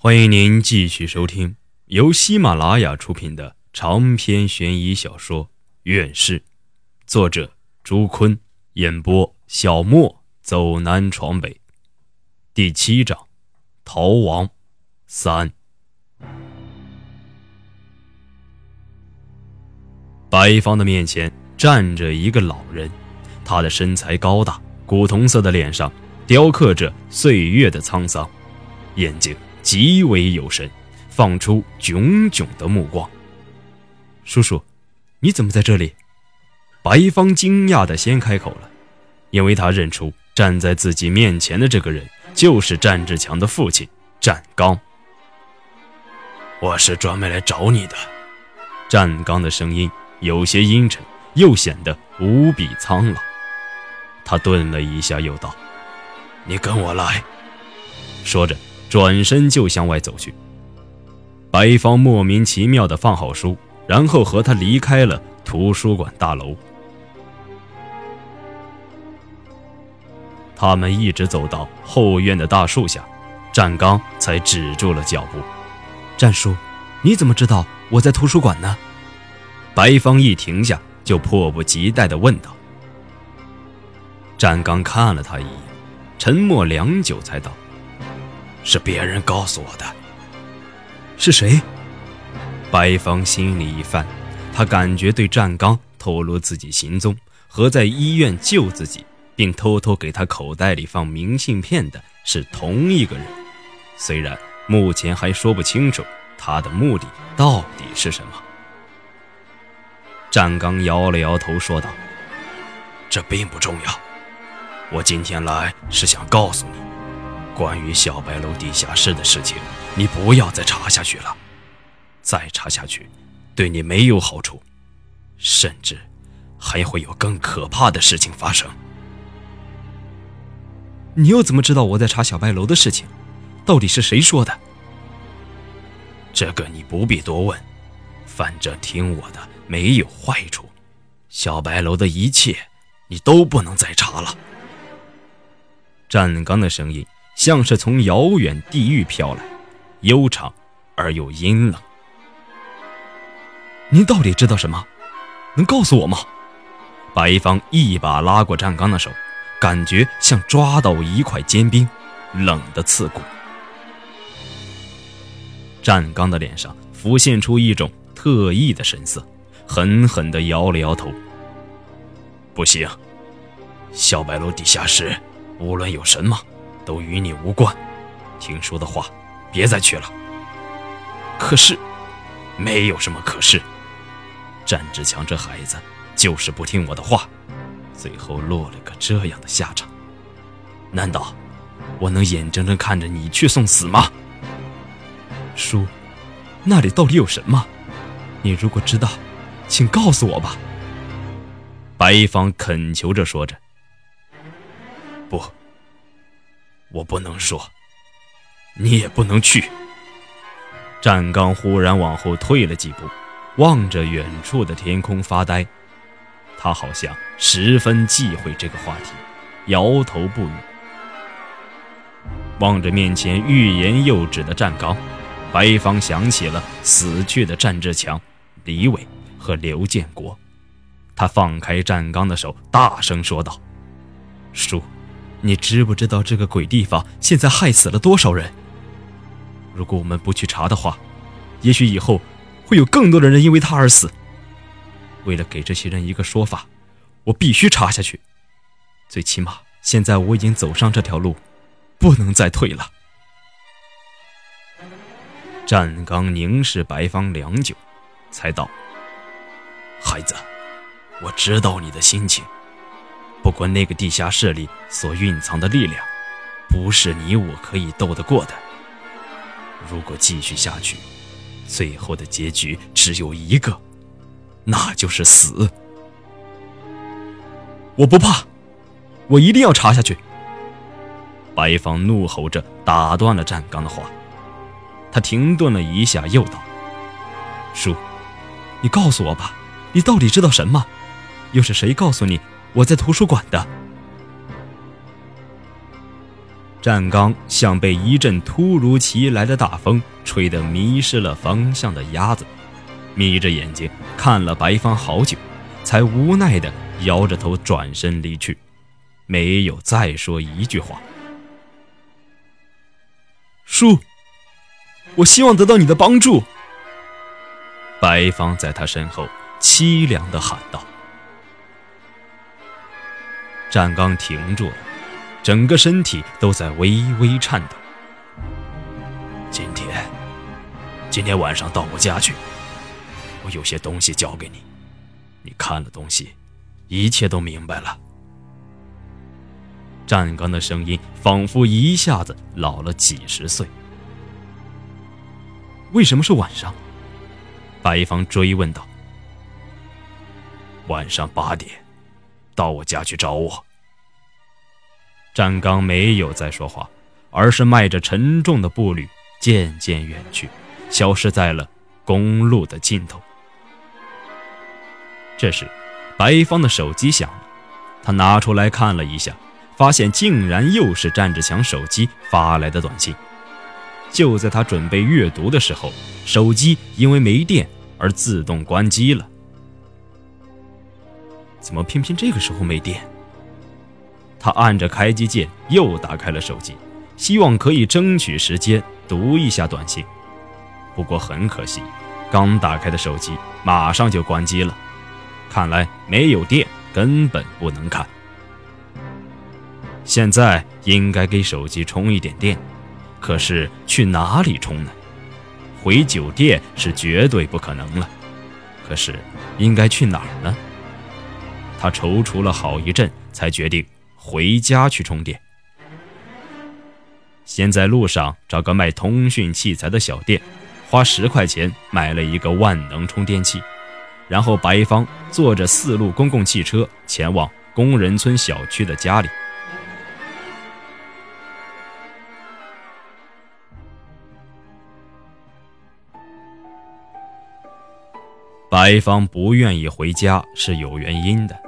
欢迎您继续收听由喜马拉雅出品的长篇悬疑小说《院士》，作者朱坤，演播小莫，走南闯北，第七章，逃亡三。白芳的面前站着一个老人，他的身材高大，古铜色的脸上雕刻着岁月的沧桑，眼睛。极为有神，放出炯炯的目光。叔叔，你怎么在这里？白芳惊讶的先开口了，因为他认出站在自己面前的这个人就是战志强的父亲战刚。我是专门来找你的。战刚的声音有些阴沉，又显得无比苍老。他顿了一下，又道：“你跟我来。”说着。转身就向外走去。白芳莫名其妙地放好书，然后和他离开了图书馆大楼。他们一直走到后院的大树下，战刚才止住了脚步。战叔，你怎么知道我在图书馆呢？白芳一停下，就迫不及待地问道。战刚看了他一眼，沉默良久，才道。是别人告诉我的。是谁？白芳心里一翻，他感觉对战刚透露自己行踪和在医院救自己，并偷偷给他口袋里放明信片的是同一个人。虽然目前还说不清楚他的目的到底是什么。战刚摇了摇头，说道：“这并不重要。我今天来是想告诉你。”关于小白楼地下室的事情，你不要再查下去了。再查下去，对你没有好处，甚至还会有更可怕的事情发生。你又怎么知道我在查小白楼的事情？到底是谁说的？这个你不必多问，反正听我的没有坏处。小白楼的一切，你都不能再查了。战刚的声音。像是从遥远地狱飘来，悠长而又阴冷。您到底知道什么？能告诉我吗？白芳一把拉过战刚的手，感觉像抓到一块坚冰，冷的刺骨。战刚的脸上浮现出一种特异的神色，狠狠地摇了摇头。不行，小白楼地下室无论有什么。都与你无关，听说的话，别再去了。可是，没有什么可是。战志强这孩子就是不听我的话，最后落了个这样的下场。难道我能眼睁睁看着你去送死吗？叔，那里到底有什么？你如果知道，请告诉我吧。白一方恳求着说着。我不能说，你也不能去。战刚忽然往后退了几步，望着远处的天空发呆。他好像十分忌讳这个话题，摇头不语。望着面前欲言又止的战刚，白芳想起了死去的战志强、李伟和刘建国。他放开战刚的手，大声说道：“叔。”你知不知道这个鬼地方现在害死了多少人？如果我们不去查的话，也许以后会有更多的人因为他而死。为了给这些人一个说法，我必须查下去。最起码现在我已经走上这条路，不能再退了。战刚凝视白芳良久，才道：“孩子，我知道你的心情。”不过，那个地下室里所蕴藏的力量，不是你我可以斗得过的。如果继续下去，最后的结局只有一个，那就是死。我不怕，我一定要查下去。白芳怒吼着打断了战刚的话，他停顿了一下，又道：“叔，你告诉我吧，你到底知道什么？又是谁告诉你？”我在图书馆的。战刚像被一阵突如其来的大风吹得迷失了方向的鸭子，眯着眼睛看了白芳好久，才无奈地摇着头转身离去，没有再说一句话。叔，我希望得到你的帮助。白芳在他身后凄凉地喊道。战刚停住了，整个身体都在微微颤抖。今天，今天晚上到我家去，我有些东西交给你，你看了东西，一切都明白了。战刚的声音仿佛一下子老了几十岁。为什么是晚上？白方追问道。晚上八点。到我家去找我。战刚没有再说话，而是迈着沉重的步履渐渐远去，消失在了公路的尽头。这时，白芳的手机响了，他拿出来看了一下，发现竟然又是战志强手机发来的短信。就在他准备阅读的时候，手机因为没电而自动关机了。怎么偏偏这个时候没电？他按着开机键，又打开了手机，希望可以争取时间读一下短信。不过很可惜，刚打开的手机马上就关机了。看来没有电，根本不能看。现在应该给手机充一点电，可是去哪里充呢？回酒店是绝对不可能了。可是应该去哪儿呢？他踌躇了好一阵，才决定回家去充电。先在路上找个卖通讯器材的小店，花十块钱买了一个万能充电器，然后白芳坐着四路公共汽车前往工人村小区的家里。白芳不愿意回家是有原因的。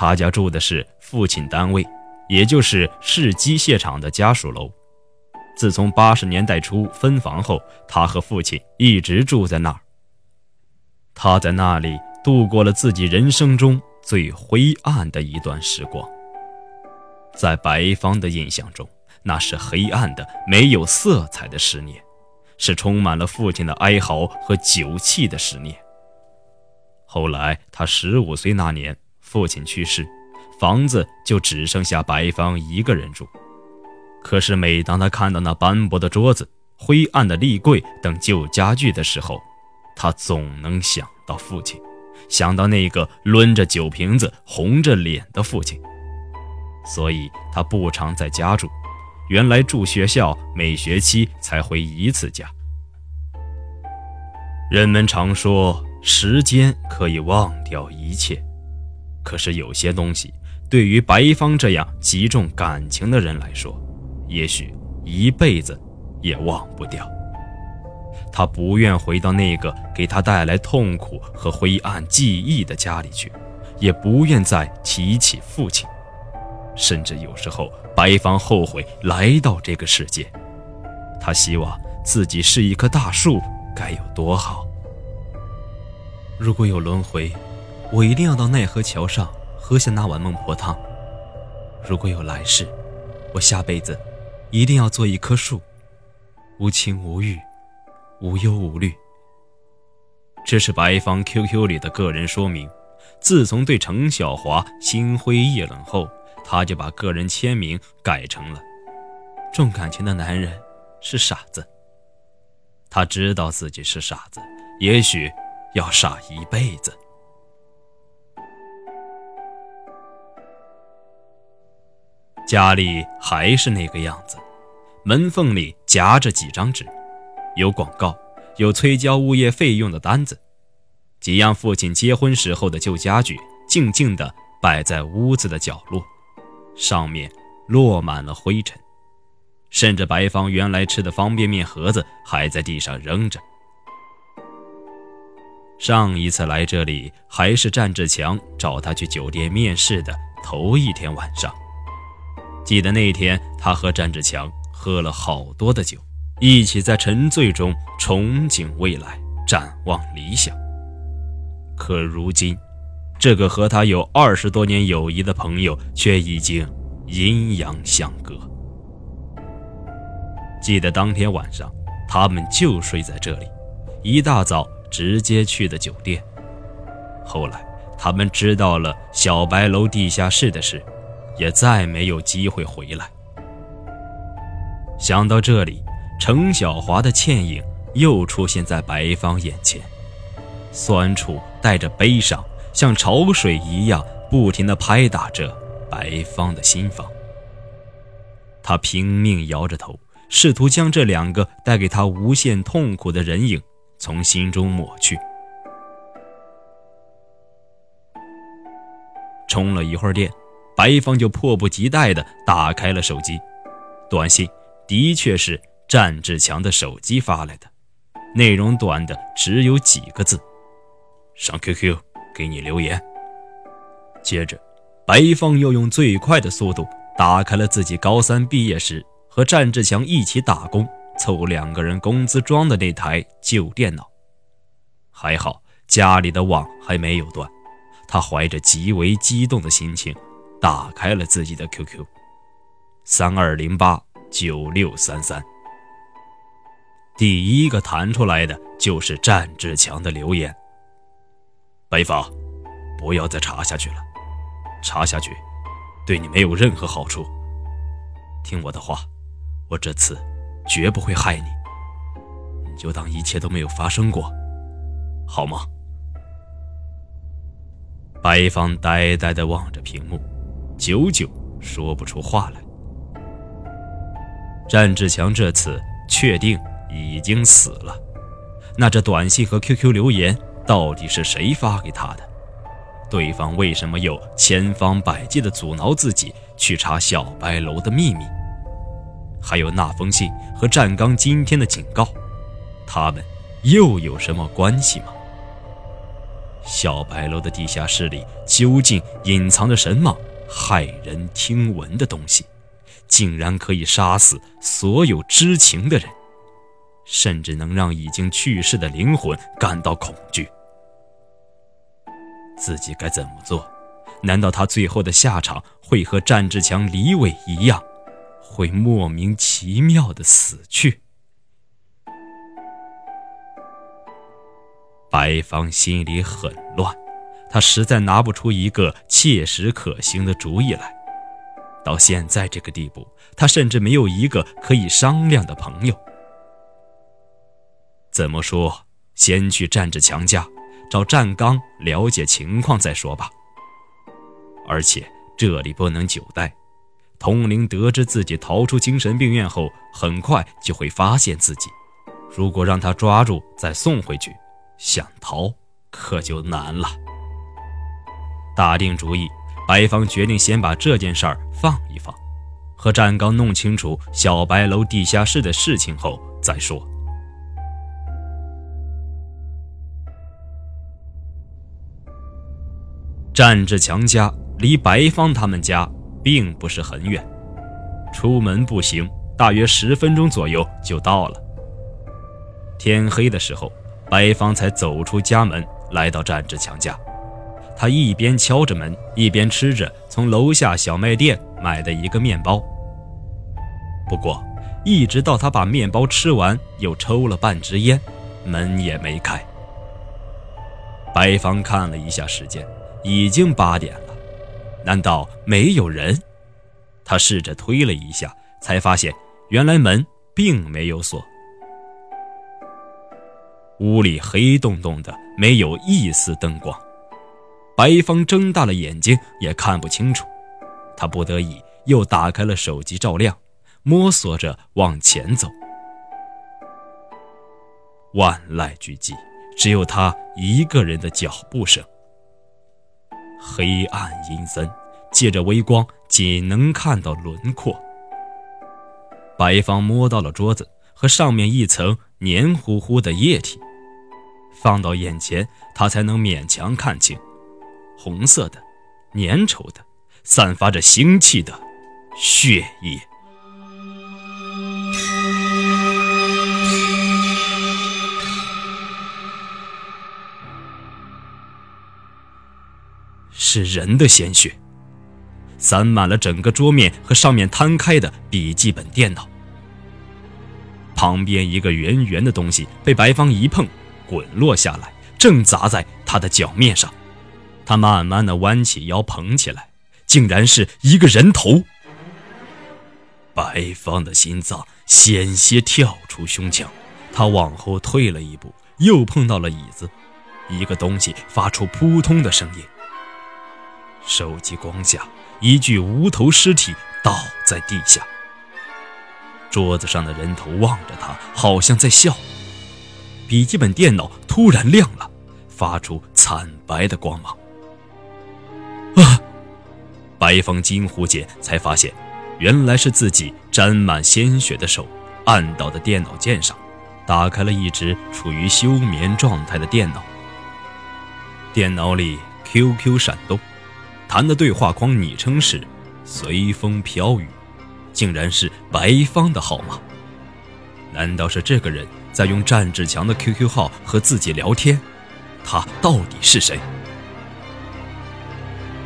他家住的是父亲单位，也就是市机械厂的家属楼。自从八十年代初分房后，他和父亲一直住在那儿。他在那里度过了自己人生中最灰暗的一段时光。在白芳的印象中，那是黑暗的、没有色彩的十年，是充满了父亲的哀嚎和酒气的十年。后来，他十五岁那年。父亲去世，房子就只剩下白芳一个人住。可是每当他看到那斑驳的桌子、灰暗的立柜等旧家具的时候，他总能想到父亲，想到那个抡着酒瓶子、红着脸的父亲。所以他不常在家住，原来住学校，每学期才回一次家。人们常说，时间可以忘掉一切。可是有些东西，对于白芳这样极重感情的人来说，也许一辈子也忘不掉。他不愿回到那个给他带来痛苦和灰暗记忆的家里去，也不愿再提起父亲。甚至有时候，白芳后悔来到这个世界。他希望自己是一棵大树，该有多好。如果有轮回。我一定要到奈何桥上喝下那碗孟婆汤。如果有来世，我下辈子一定要做一棵树，无情无欲，无忧无虑。这是白芳 QQ 里的个人说明。自从对程小华心灰意冷后，他就把个人签名改成了“重感情的男人是傻子”。他知道自己是傻子，也许要傻一辈子。家里还是那个样子，门缝里夹着几张纸，有广告，有催交物业费用的单子，几样父亲结婚时候的旧家具静静地摆在屋子的角落，上面落满了灰尘，甚至白芳原来吃的方便面盒子还在地上扔着。上一次来这里还是战志强找他去酒店面试的头一天晚上。记得那天，他和战志强喝了好多的酒，一起在沉醉中憧憬未来，展望理想。可如今，这个和他有二十多年友谊的朋友却已经阴阳相隔。记得当天晚上，他们就睡在这里，一大早直接去的酒店。后来，他们知道了小白楼地下室的事。也再没有机会回来。想到这里，程小华的倩影又出现在白芳眼前，酸楚带着悲伤，像潮水一样不停地拍打着白芳的心房。他拼命摇着头，试图将这两个带给他无限痛苦的人影从心中抹去。充了一会儿电。白芳就迫不及待地打开了手机，短信的确是战志强的手机发来的，内容短的只有几个字：“上 QQ 给你留言。”接着，白芳又用最快的速度打开了自己高三毕业时和战志强一起打工凑两个人工资装的那台旧电脑。还好家里的网还没有断，他怀着极为激动的心情。打开了自己的 QQ，三二零八九六三三。第一个弹出来的就是战志强的留言：“白发，不要再查下去了，查下去对你没有任何好处。听我的话，我这次绝不会害你，你就当一切都没有发生过，好吗？”白芳呆呆地望着屏幕。久久说不出话来。战志强这次确定已经死了，那这短信和 QQ 留言到底是谁发给他的？对方为什么又千方百计地阻挠自己去查小白楼的秘密？还有那封信和战刚今天的警告，他们又有什么关系吗？小白楼的地下室里究竟隐藏着什么？骇人听闻的东西，竟然可以杀死所有知情的人，甚至能让已经去世的灵魂感到恐惧。自己该怎么做？难道他最后的下场会和战志强、李伟一样，会莫名其妙的死去？白芳心里很乱。他实在拿不出一个切实可行的主意来。到现在这个地步，他甚至没有一个可以商量的朋友。怎么说？先去战志强家找战刚了解情况再说吧。而且这里不能久待。通灵得知自己逃出精神病院后，很快就会发现自己。如果让他抓住再送回去，想逃可就难了。打定主意，白芳决定先把这件事儿放一放，和战刚弄清楚小白楼地下室的事情后再说。战志强家离白芳他们家并不是很远，出门步行大约十分钟左右就到了。天黑的时候，白芳才走出家门，来到战志强家。他一边敲着门，一边吃着从楼下小卖店买的一个面包。不过，一直到他把面包吃完，又抽了半支烟，门也没开。白芳看了一下时间，已经八点了，难道没有人？他试着推了一下，才发现原来门并没有锁。屋里黑洞洞的，没有一丝灯光。白方睁大了眼睛，也看不清楚。他不得已又打开了手机照亮，摸索着往前走。万籁俱寂，只有他一个人的脚步声。黑暗阴森，借着微光，仅能看到轮廓。白方摸到了桌子和上面一层黏糊糊的液体，放到眼前，他才能勉强看清。红色的，粘稠的，散发着腥气的血液。是人的鲜血，洒满了整个桌面和上面摊开的笔记本电脑。旁边一个圆圆的东西被白方一碰，滚落下来，正砸在他的脚面上。他慢慢的弯起腰捧起来，竟然是一个人头。白方的心脏险些跳出胸腔，他往后退了一步，又碰到了椅子，一个东西发出扑通的声音。手机光下，一具无头尸体倒在地下。桌子上的人头望着他，好像在笑。笔记本电脑突然亮了，发出惨白的光芒。啊！白方惊呼间，才发现，原来是自己沾满鲜血的手按到的电脑键上，打开了一直处于休眠状态的电脑。电脑里 QQ 闪动，弹的对话框昵称是“随风飘雨”。竟然是白方的号码，难道是这个人在用战志强的 QQ 号和自己聊天？他到底是谁？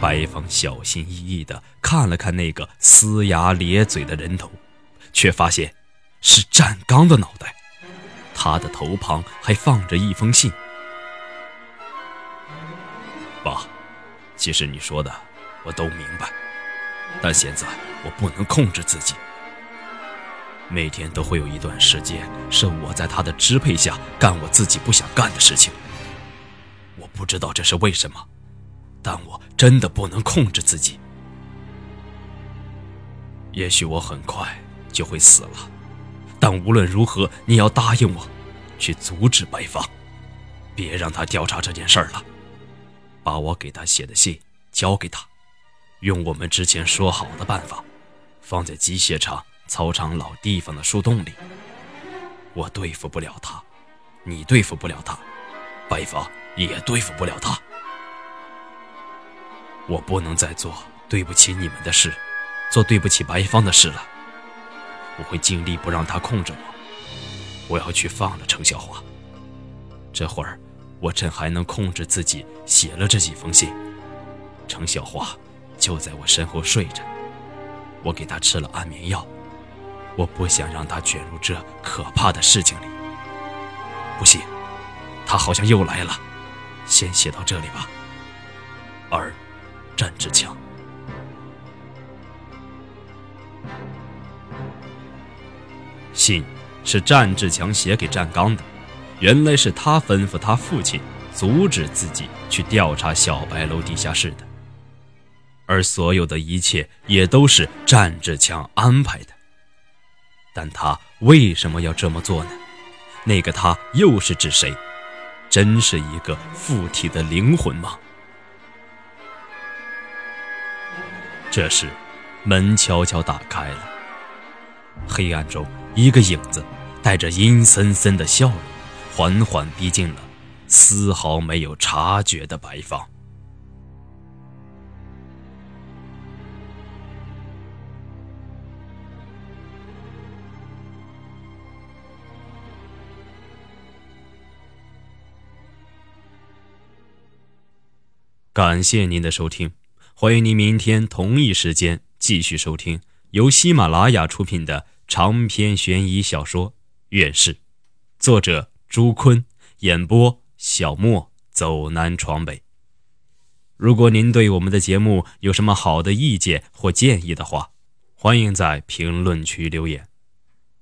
白方小心翼翼地看了看那个呲牙咧嘴的人头，却发现是战刚的脑袋，他的头旁还放着一封信。爸，其实你说的我都明白。但现在我不能控制自己，每天都会有一段时间是我在他的支配下干我自己不想干的事情。我不知道这是为什么，但我真的不能控制自己。也许我很快就会死了，但无论如何，你要答应我，去阻止白发，别让他调查这件事儿了，把我给他写的信交给他。用我们之前说好的办法，放在机械厂操场老地方的树洞里。我对付不了他，你对付不了他，白发也对付不了他。我不能再做对不起你们的事，做对不起白方的事了。我会尽力不让他控制我。我要去放了程小华。这会儿，我趁还能控制自己，写了这几封信。程小华。就在我身后睡着，我给他吃了安眠药，我不想让他卷入这可怕的事情里。不行，他好像又来了，先写到这里吧。二，战志强。信是战志强写给战刚的，原来是他吩咐他父亲阻止自己去调查小白楼地下室的。而所有的一切也都是战志强安排的，但他为什么要这么做呢？那个他又是指谁？真是一个附体的灵魂吗？这时，门悄悄打开了，黑暗中，一个影子带着阴森森的笑容，缓缓逼近了丝毫没有察觉的白方。感谢您的收听，欢迎您明天同一时间继续收听由喜马拉雅出品的长篇悬疑小说《院士》，作者朱坤，演播小莫走南闯北。如果您对我们的节目有什么好的意见或建议的话，欢迎在评论区留言。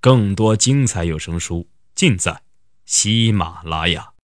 更多精彩有声书尽在喜马拉雅。